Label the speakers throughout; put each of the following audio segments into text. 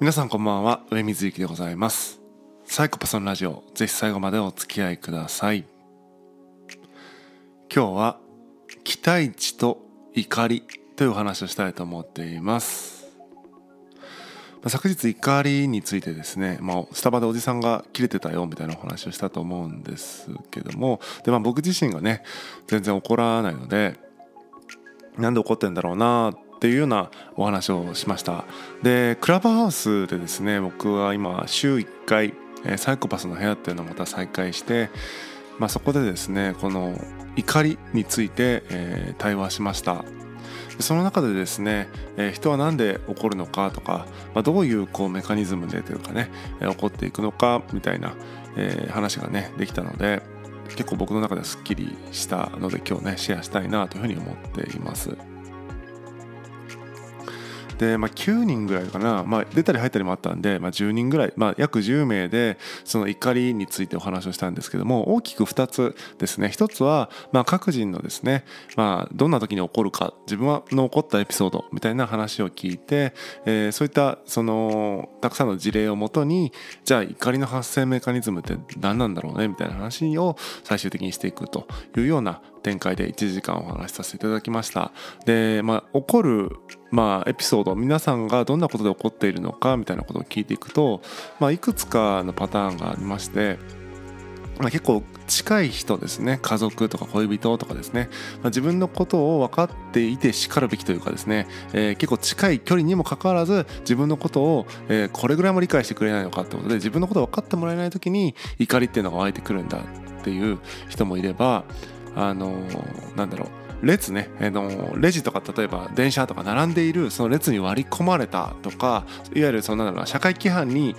Speaker 1: 皆さんこんばんは上水幸でございます。サイコパスのラジオぜひ最後までお付き合いください。今日は期待値と怒りというお話をしたいと思っています。昨日怒りについてですね、まあ、スタバでおじさんが切れてたよみたいなお話をしたと思うんですけどもで、まあ、僕自身がね全然怒らないのでなんで怒ってんだろうなっっていうようなお話をしましたでクラブハウスでですね僕は今週1回サイコパスの部屋っていうのをまた再開して、まあ、そこでですねこの怒りについて、え、対話しましたその中でですね、え、人は何で怒るのかとか、まあ、どういうこうメカニズムでというかね、え、起こっていくのかみたいな、え、話がねできたので結構僕の中ではすっきりしたので今日ねシェアしたいなというふうに思っています。で、まあ、9人ぐらいかな、まあ、出たり入ったりもあったんで、まあ、10人ぐらい、まあ、約10名でその怒りについてお話をしたんですけども大きく2つですね。1つは、まあ、各人のですね、まあ、どんな時に起こるか自分の起こったエピソードみたいな話を聞いて、えー、そういったそのたくさんの事例をもとにじゃあ怒りの発生メカニズムって何なんだろうねみたいな話を最終的にしていくというような展開で1時間お話しさせていただきました。で、まあ、起こる、まあ、エピソード皆さんがどんなことで起こっているのかみたいなことを聞いていくと、まあ、いくつかのパターンがありましてまあ、結構近い人ですね。家族とか恋人とかですね、まあ、自分のことを分かっていてしかるべきというかですね、えー、結構近い距離にもかかわらず自分のことを、えー、これぐらいも理解してくれないのかってことで自分のことを分かってもらえない時に怒りっていうのが湧いてくるんだっていう人もいればあのなんだろう列ね、あのレジとか例えば電車とか並んでいるその列に割り込まれたとかいわゆるそのなんだろう社会規範に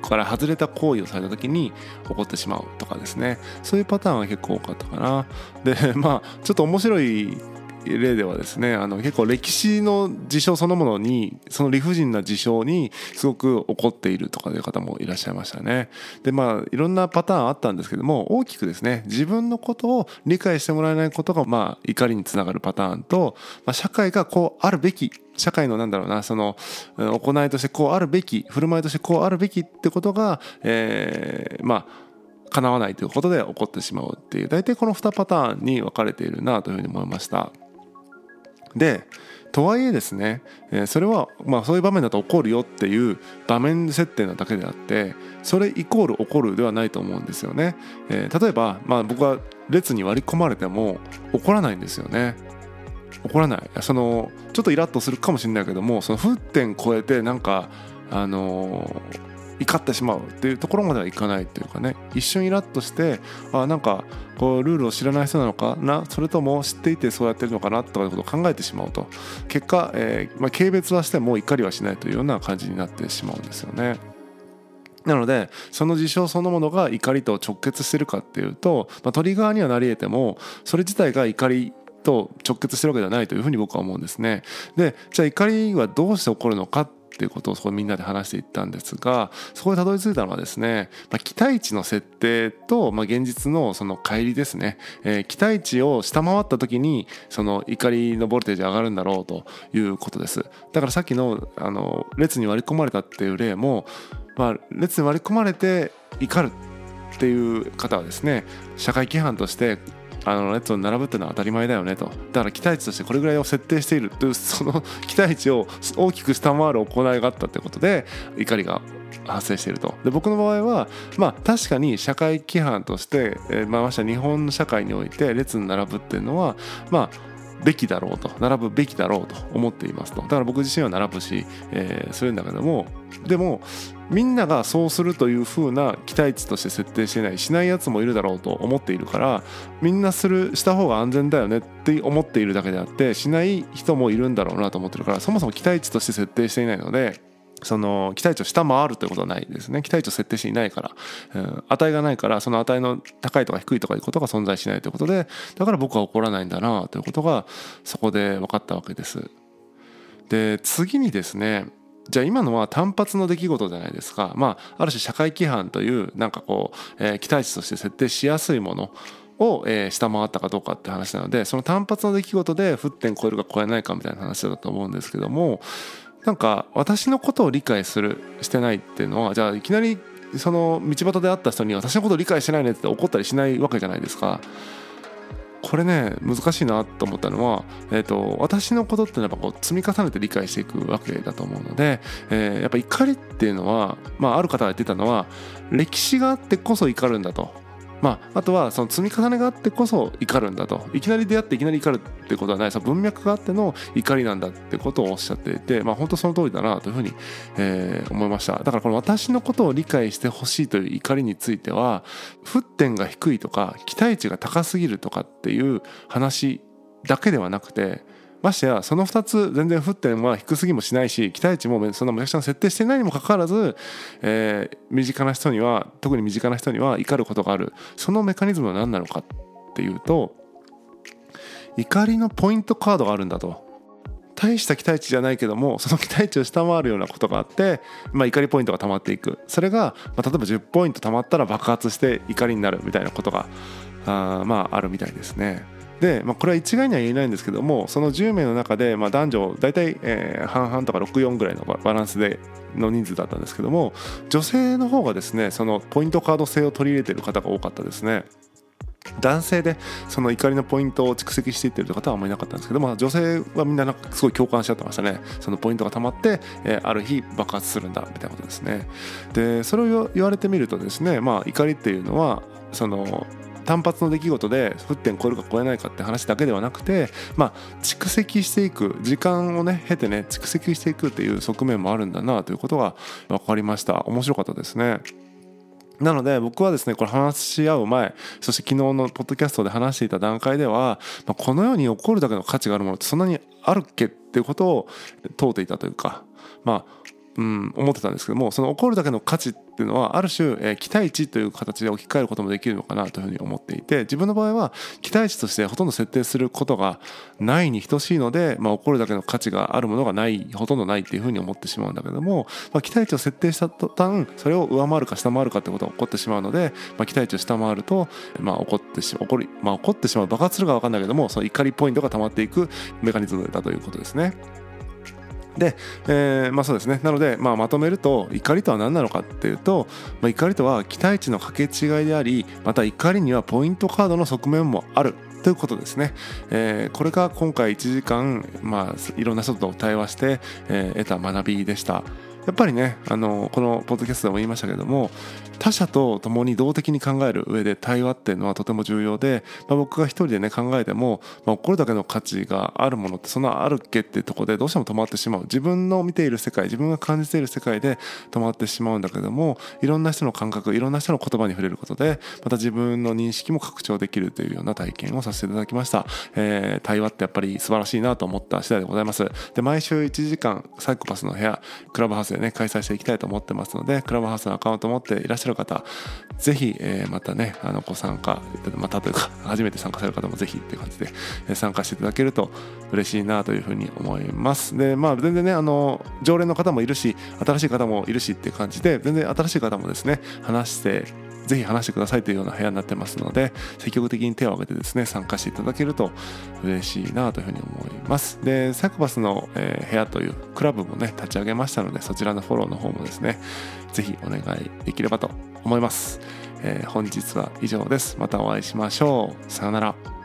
Speaker 1: から外れた行為をされた時に起こってしまうとかですね。そういうパターンは結構多かったかな。で まあちょっと面白い例ではですねあの結構歴史の事象そのものにその理不尽な事象にすごく怒っているとかいう方もいらっしゃいましたね。でまあいろんなパターンあったんですけども大きくですね自分のことを理解してもらえないことがまあ怒りにつながるパターンと、まあ、社会がこうあるべき社会のなんだろうなその行いとしてこうあるべき振る舞いとしてこうあるべきってことが、えー、まあ叶わないということで起こってしまうっていう大体この2パターンに分かれているなというふうに思いました。でとはいえですね、えそれはまあそういう場面だと起こるよっていう場面設定なだけであってそれイコール起こるではないと思うんですよね、え、例えば、まあ、僕は列に割り込まれても怒らないんですよね。怒らない。そのちょっとイラッとするかもしれないけどもその沸点超えてなんかあのー怒ってしまうっていうところまではいかないというかね一瞬イラッとしてあなんかこうルールを知らない人なのかな？それとも知っていてそうやってるのかな？とかいうことを考えてしまうと結果、えーまあ、軽蔑はしても怒りはしないというような感じになってしまうんですよね。なのでその事象そのものが怒りと直結してるかっていうと、まあ、トリガーにはなり得てもそれ自体が怒りと直結してるわけではないというふうに僕は思うんですね。でじゃあ怒りはどうして起こるのかっっていうことをそこみんなで話していったんですがそこでたどり着いたのはですね、まあ、期待値の設定と、まあ、現実のその乖離ですね、えー、期待値を下回った時にその怒りのボルテージ上がるんだろうということです。だからさっきのあの列に割り込まれたっていう例も、まあ、列に割り込まれて怒るっていう方はですね社会規範としてあの列を並ぶってのは当たり前だよねと。だから期待値としてこれぐらいを設定している。というその 期待値を大きく下回る行いがあったということで怒りが発生していると。で僕の場合はまあ確かに社会規範として、えー、まあして日本の社会において列に並ぶっていうのはまあべきだろうと並ぶべきだろうと思っていますと。だから僕自身は並ぶし、えー、するんだけどもでもみんながそうするという風な期待値として設定してないしないやつもいるだろうと思っているからみんなするした方が安全だよねって思っているだけであってしない人もいるんだろうなと思ってるからそもそも期待値として設定していないのでその期待値を下回るということはないですね。期待値を設定していないから、うん、値がないからその値の高いとか低いとかいうことが存在しないということでだから僕は怒らないんだなということがそこで分かったわけです。で次にですねじゃあ今のは単発の出来事じゃないですか。まあある種社会規範というなんかこう、えー、期待値として設定しやすいものを、えー、下回ったかどうかって話なのでその単発の出来事で沸点超えるか超えないかみたいな話だと思うんですけどもなんか私のことを理解するしてないっていうのはじゃあいきなりその道端で会った人に私のことを理解してないねって怒ったりしないわけじゃないですか。これね難しいなと思ったのは、えーと、私のことってやっぱこう積み重ねて理解していくわけだと思うので、えー、やっぱ怒りっていうのは、まあ、ある方が言ってたのは歴史があってこそ怒るんだとまあ、あとはその積み重ねがあってこそ怒るんだと。いきなり出会っていきなり怒るってことはない。その文脈があっての怒りなんだってことをおっしゃっていて、まあ、本当その通りだなというふうに、えー、思いました。だからこの私のことを理解してほしいという怒りについては沸点が低いとか期待値が高すぎるとかっていう話だけではなくてましてやその2つ全然沸点は低すぎもしないし期待値もそんなむちゃくちゃ設定してないにもかかわらず、えー、身近な人には特に身近な人には怒ることがある。そのメカニズムは何なのかっていうと怒りのポイントカードがあるんだと。大した期待値じゃないけどもその期待値を下回るようなことがあって、まあ、怒りポイントが溜まっていく。それが、まあ、例えば10ポイント溜まったら爆発して怒りになるみたいなことがあまああるみたいですね。で、まあ、これは一概には言えないんですけどもその10名の中で、まあ、男女大体、えー、半々とか64ぐらいのバランスでの人数だったんですけども女性の方がですねそのポイントカード制を取り入れてる方が多かったですね。男性でその怒りのポイントを蓄積していってるという方はあんまりいなかったんですけど、まあ、女性はみんななんかすごい共感しちゃってましたねそのポイントが溜まって、えー、ある日爆発するんだみたいなことですねでそれを言われてみるとですねまあ怒りっていうのはその単発の出来事で沸点超えるか超えないかって話だけではなくてまあ蓄積していく時間をね経てね蓄積していくっていう側面もあるんだなということが分かりました面白かったですね。なので僕はですねこれ話し合う前そして昨日のポッドキャストで話していた段階では、まあ、この世に起こるだけの価値があるものってそんなにあるっけっていうことを問うていたというかまあうん、思ってたんですけどもその起こるだけの価値っていうのはある種、えー、期待値という形で置き換えることもできるのかなというふうに思っていて自分の場合は期待値としてほとんど設定することがないに等しいので、まあ、起こるだけの価値があるものがないほとんどないっていうふうに思ってしまうんだけども、まあ、期待値を設定した途端それを上回るか下回るかってことが起こってしまうので、まあ、期待値を下回ると、まあ、起こってし起こり、まあ、起こってしまう爆発するか分かんないけどもその怒りポイントが溜まっていくメカニズムだということですね。で、えー、まあそうですね。なので、まあ、まとめると怒りとは何なのかっていうと、まあ、怒りとは期待値の掛け違いでありまた怒りにはポイントカードの側面もある。ということですね、えー、これが今回1時間、まあ、いろんな人と対話して、えー、得た学びでした。やっぱりねあのこのポッドキャストでも言いましたけども他者と共に動的に考える上で対話っていうのはとても重要で、まあ、僕が一人でね考えても、まあ、これだけの価値があるものってそんなあるっけっていうとこでどうしても止まってしまう。自分の見ている世界自分が感じている世界で止まってしまうんだけどもいろんな人の感覚いろんな人の言葉に触れることでまた自分の認識も拡張できるというような体験をさせていただきました、えー、対話ってやっぱり素晴らしいなと思った次第でございます。で毎週1時間サイコパスの部屋クラブハウスでね。開催していきたいと思ってますのでクラブハウスのアカウントを持っていらっしゃる方ぜひ、えー、またねあのご参加またというか 初めて参加される方もぜひっていう感じで、え参加していただけると嬉しいなというふうに思います。でまあ全然ねあの常連の方もいるし新しい方もいるしっていう感じで全然新しい方もですね話してぜひ話してくださいというような部屋になってますので積極的に手を挙げてですね参加していただけると嬉しいなというふうに思います。でサクバスの、え部屋というクラブもね立ち上げましたのでそちらのフォローの方もですねぜひお願いできればと思います、えー、本日は以上です。またお会いしましょう。さようなら。